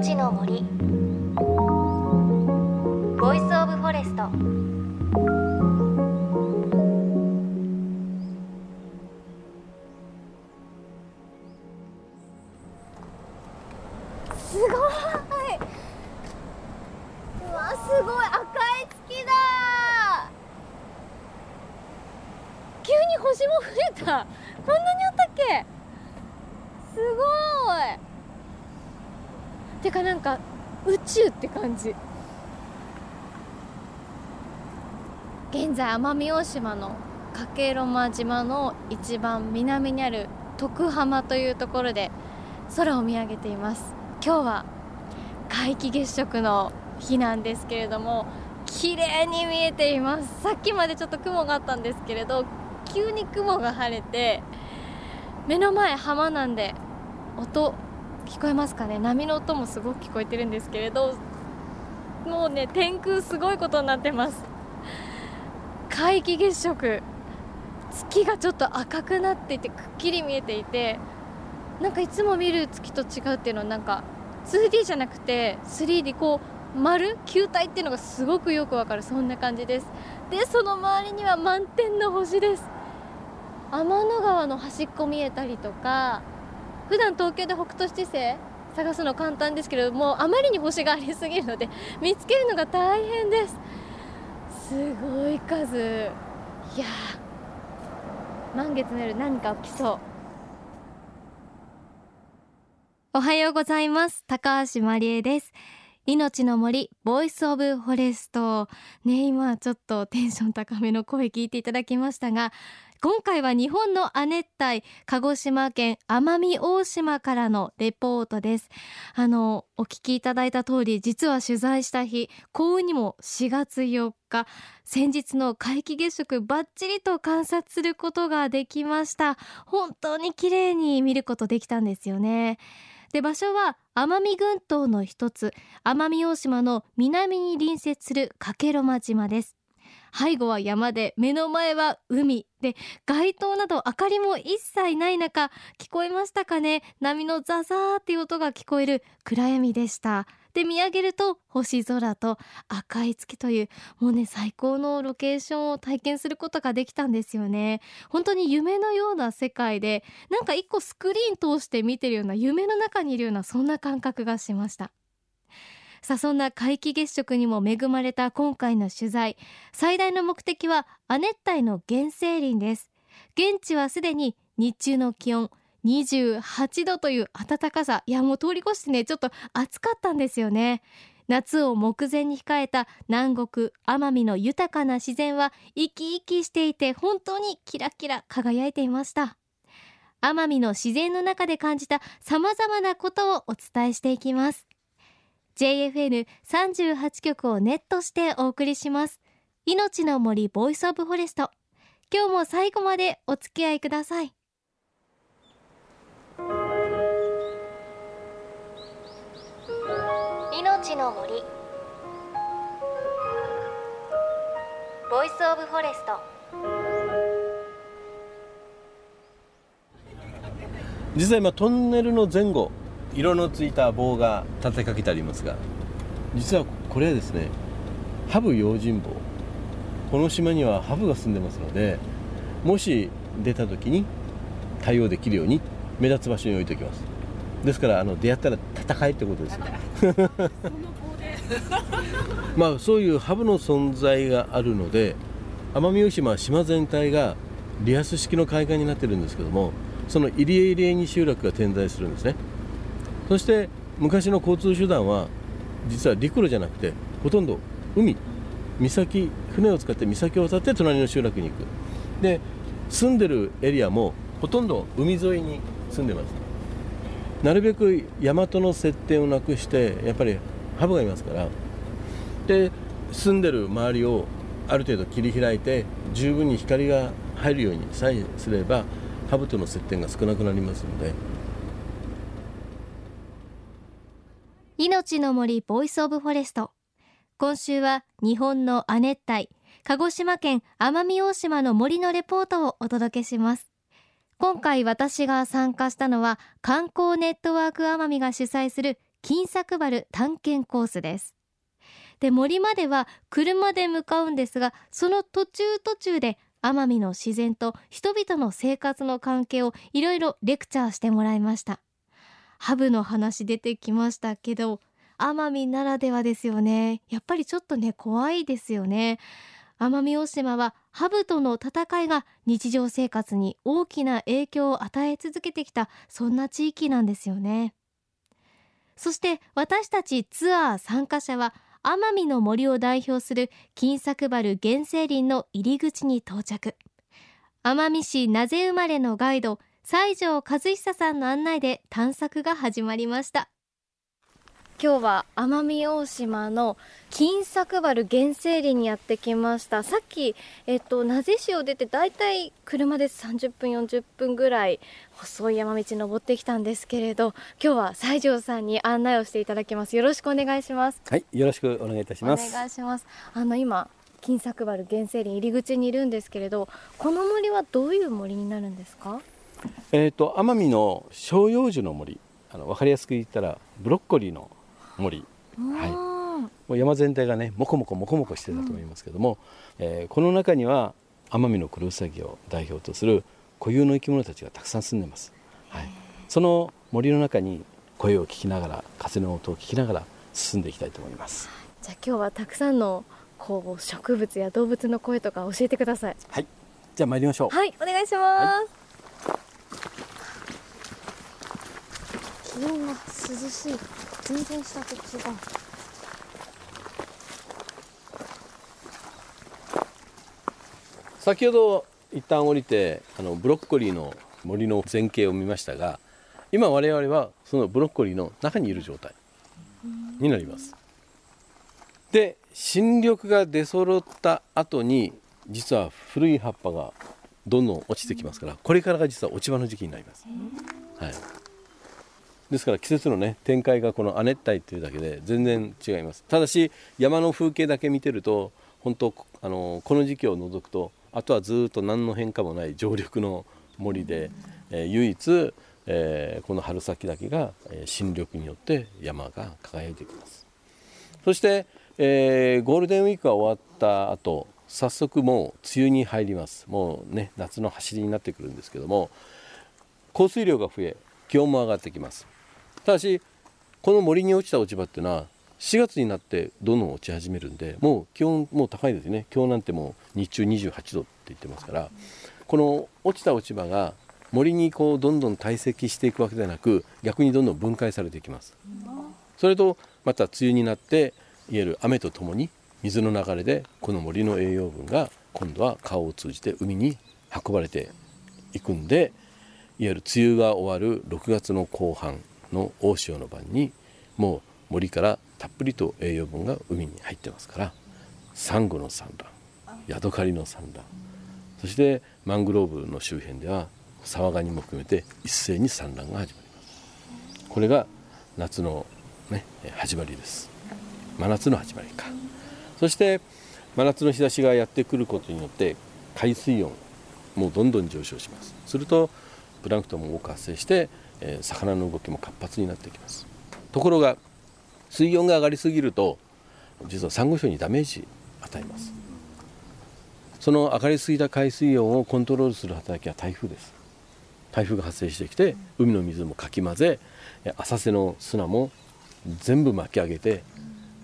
命の森。 Voice of Forest。すごい。うわすごい。赤い月だ。急に星も増えた。こんなにあったっけ？すごい。てかなんか宇宙って感じ。現在奄美大島の加計呂麻島の一番南にある徳浜というところで空を見上げています。今日は皆既月食の日なんですけれども綺麗に見えています。さっきまでちょっと雲があったんですけれど急に雲が晴れて目の前浜なんで音聞こえますかね？波の音もすごく聞こえてるんですけれどもうね天空すごいことになってます。皆既月食。月がちょっと赤くなっていてくっきり見えていてなんかいつも見る月と違うっていうのはなんか 2D じゃなくて 3D こう丸球体っていうのがすごくよくわかる。そんな感じです。でその周りには満天の星です。天の川の端っこ見えたりとか普段東京で北斗七星探すの簡単ですけれどもあまりに星がありすぎるので見つけるのが大変です。すごい数。いやー。満月の夜何か起きそう。おはようございます。高橋真理恵です。命の森 Voice of Forest。ね今ちょっとテンション高めの声聞いていただきましたが今回は日本の亜熱帯鹿児島県奄美大島からのレポートです。あのお聞きいただいた通り実は取材した日幸運にも4月4日先日の皆既月食バッチリと観察することができました。本当に綺麗に見ることできたんですよね。で場所は奄美群島の一つ奄美大島の南に隣接する加計呂麻島です。背後は山で目の前は海で街灯など明かりも一切ない中聞こえましたかね？波のザザーっていう音が聞こえる暗闇でした。で見上げると星空と赤い月というもうね最高のロケーションを体験することができたんですよね。本当に夢のような世界でなんか一個スクリーン通して見てるような夢の中にいるようなそんな感覚がしました。さあそんな皆既月食にも恵まれた今回の取材。最大の目的は亜熱帯の原生林です。現地はすでに日中の気温28度という暖かさ。いやもう通り越してねちょっと暑かったんですよね。夏を目前に控えた南国奄美の豊かな自然は生き生きしていて本当にキラキラ輝いていました。奄美の自然の中で感じた様々なことをお伝えしていきます。JFN38 局をネットしてお送りします。命の森 Voice of Forest。今日も最後までお付き合いください。命の森。 Voice of Forest。実際今トンネルの前後色のついた棒が立てかけてありますが実はこれはですねハブ用心棒。この島にはハブが住んでますのでもし出た時に対応できるように目立つ場所に置いておきます。ですからあの出会ったら戦いってことですよ。まあそういうハブの存在があるので奄美大島は島全体がリアス式の海岸になってるんですけどもその入り江入り江に集落が点在するんですね。そして昔の交通手段は実は陸路じゃなくてほとんど海。岬船を使って岬を渡って隣の集落に行く。で住んでるエリアもほとんど海沿いに住んでますなるべく大和の接点をなくしてやっぱりハブがいますから。で住んでる周りをある程度切り開いて十分に光が入るようにさえすればハブとの接点が少なくなりますので。命の森 Voice of Forest。今週は日本の亜熱帯鹿児島県奄美大島の森のレポートをお届けします。今回私が参加したのは観光ネットワーク奄美が主催する金作原探検コースです。で森までは車で向かうんですがその途中途中で奄美の自然と人々の生活の関係をいろいろレクチャーしてもらいました。ハブの話出てきましたけど奄美ならではですよね。やっぱりちょっとね怖いですよね。奄美大島はハブとの戦いが日常生活に大きな影響を与え続けてきたそんな地域なんですよね。そして私たちツアー参加者は奄美の森を代表する金作原原生林の入り口に到着。奄美市名瀬生まれのガイド西条和久さんの案内で探索が始まりました。今日は奄美大島の金作原原生林にやってきました。さっき、えっと、名瀬市を出てだいたい車で30分40分ぐらい細い山道登ってきたんですけれど今日は西条さんに案内をしていただきます。よろしくお願いします。はいよろしくお願いいたします。お願いします。あの今金作原原生林入り口にいるんですけれどこの森はどういう森になるんですか？えっ、と奄美の照葉樹の森。あの分かりやすく言ったらブロッコリーの森。はい。もう山全体がねもこもこもこもこしてたと思いますけども、うん、えー、この中には奄美のクロウサギを代表とする固有の生き物たちがたくさん住んでます、はい、その森の中に声を聞きながら風の音を聞きながら進んでいきたいと思います。じゃあ今日はたくさんのこう植物や動物の声とか教えてください。はい。じゃあ参りましょう。はいお願いします、はい。気温が涼しい全然下と違う。先ほど一旦降りてあのブロッコリーの森の前景を見ましたが今我々はそのブロッコリーの中にいる状態になります。で新緑が出揃った後に実は古い葉っぱがどんどん落ちてきますからこれからが実は落ち葉の時期になります、はい、ですから季節のね展開がこの亜熱帯っていうだけで全然違います。ただし山の風景だけ見てると本当あのこの時期を除くとあとはずっと何の変化もない常緑の森で、えー、唯一、えー、この春先だけが、えー、新緑によって山が輝いてきます。そして、えー、ゴールデンウィークが終わった後早速もう梅雨に入ります。もうね夏の走りになってくるんですけども降水量が増え気温も上がってきます。ただしこの森に落ちた落ち葉っていうのは4月になってどんどん落ち始めるんでもう気温もう高いですね。今日なんてもう日中28度って言ってますからこの落ちた落ち葉が森にこうどんどん堆積していくわけではなく逆にどんどん分解されていきます。それとまた梅雨になっていわゆる雨とともに水の流れでこの森の栄養分が今度は川を通じて海に運ばれていくんでいわゆる梅雨が終わる6月の後半の大潮の晩にもう森からたっぷりと栄養分が海に入ってますからサンゴの産卵ヤドカリの産卵そしてマングローブの周辺ではサワガニも含めて一斉に産卵が始まります。これが夏の、ね、始まりです。真夏の始まりか。そして真夏の日差しがやってくることによって海水温もどんどん上昇します。するとプランクトンも多く発生してえ、魚の動きも活発になってきます。ところが水温が上がりすぎると実はサンゴ礁にダメージ与えます。その上がりすぎた海水温をコントロールする働きは台風です。台風が発生してきて海の水もかき混ぜ浅瀬の砂も全部巻き上げて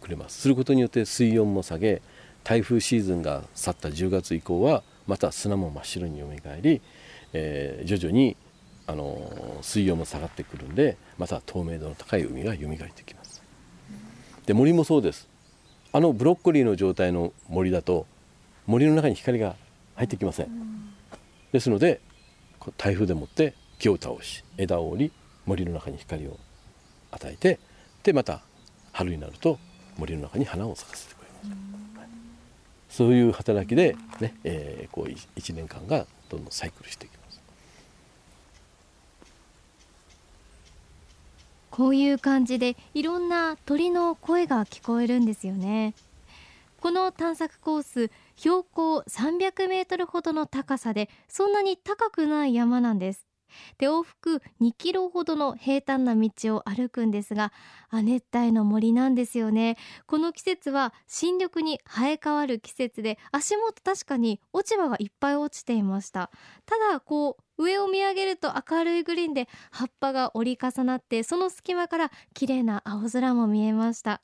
くれます。することによって水温も下げ台風シーズンが去った10月以降はまた砂も真っ白によみがえり、えー、徐々にあの水温も下がってくるんでまた透明度の高い海が蘇ってきます。で森もそうです。あのブロッコリーの状態の森だと森の中に光が入ってきません。ですので台風でもって木を倒し枝を折り森の中に光を与えてでまた春になると森の中に花を咲かせてくれます、はい、そういう働きでね、えー、こう1年間がどんどんサイクルしていきます。こういう感じでいろんな鳥の声が聞こえるんですよね。この探索コース標高300メートルほどの高さでそんなに高くない山なんです。で往復2キロほどの平坦な道を歩くんですが亜熱帯の森なんですよね。この季節は新緑に生え変わる季節で足元確かに落ち葉がいっぱい落ちていました。ただこう上を見上げると明るいグリーンで葉っぱが折り重なってその隙間から綺麗な青空も見えました。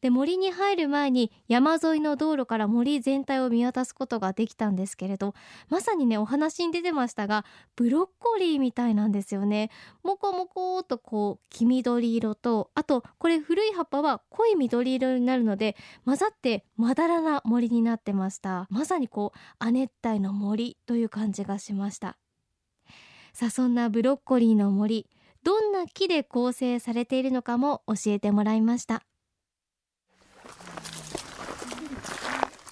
で森に入る前に山沿いの道路から森全体を見渡すことができたんですけれどまさにねお話に出てましたがブロッコリーみたいなんですよね。もこもことこう黄緑色とあとこれ古い葉っぱは濃い緑色になるので混ざってまだらな森になってました。まさにこう亜熱帯の森という感じがしました。さあそんなブロッコリーの森どんな木で構成されているのかも教えてもらいました。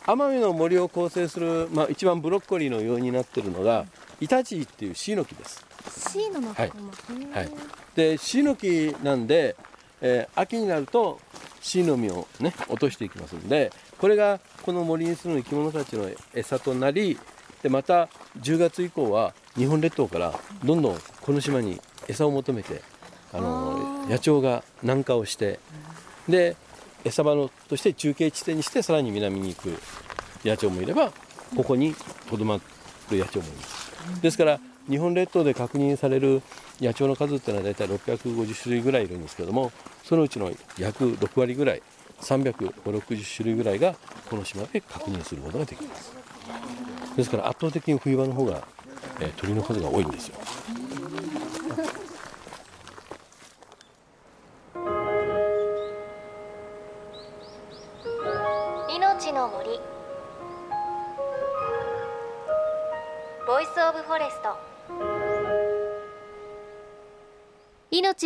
奄美の森を構成する、まあ、一番ブロッコリーのようになってるのがイタチっていうシイの木です。シイの仲間、はい。はい、でシイの木なんで、えー、秋になるとシイの実をね落としていきますんでこれがこの森に住む生き物たちの餌となりでまた10月以降は日本列島からどんどんこの島に餌を求めてあの野鳥が南下をしてで餌場のとして中継地点にしてさらに南に行く野鳥もいればここにとどまる野鳥もいますですから日本列島で確認される野鳥の数っていうのは大体650種類ぐらいいるんですけどもそのうちの約6割ぐらい35060種類ぐらいがこの島で確認することができます。ですから圧倒的に冬場の方が、えー、鳥の数が多いんですよ。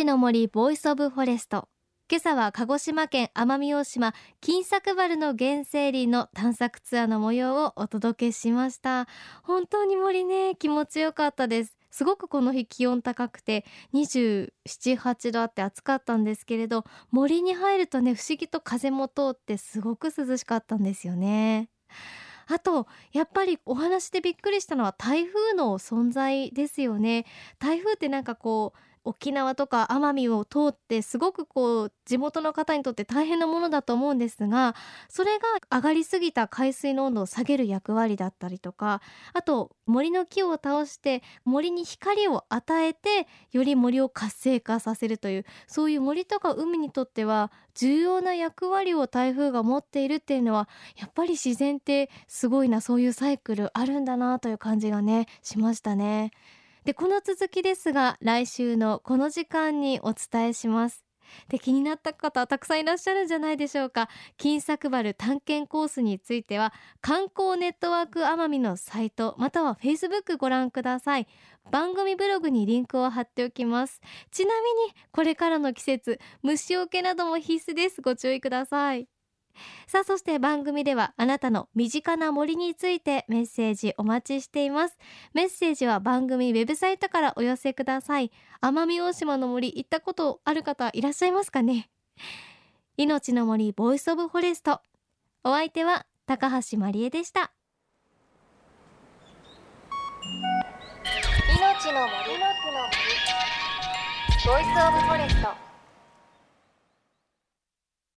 の森 Voice of Forest 今朝は鹿児島県奄美大島金作原の原生林の探索ツアーの模様をお届けしました。本当に森ね気持ちよかったです。すごくこの日気温高くて27、8度あって暑かったんですけれど森に入るとね不思議と風も通ってすごく涼しかったんですよね。あとやっぱりお話でびっくりしたのは台風の存在ですよね。台風ってなんかこう沖縄とか奄美を通ってすごくこう地元の方にとって大変なものだと思うんですがそれが上がりすぎた海水の温度を下げる役割だったりとかあと森の木を倒して森に光を与えてより森を活性化させるというそういう森とか海にとっては重要な役割を台風が持っているっていうのはやっぱり自然ってすごいなそういうサイクルあるんだなという感じがねしましたね。でこの続きですが来週のこの時間にお伝えします。で気になった方たくさんいらっしゃるんじゃないでしょうか。金作原探検コースについては観光ネットワーク奄美のサイトまたはフェイスブックご覧ください。番組ブログにリンクを貼っておきます。ちなみにこれからの季節虫除けなども必須です。ご注意ください。さあそして番組ではあなたの身近な森についてメッセージお待ちしています。メッセージは番組ウェブサイトからお寄せください。奄美大島の森行ったことある方いらっしゃいますかね？命の森 Voice of Forest。お相手は高橋万里恵でした。命の森。 Voice of Forest。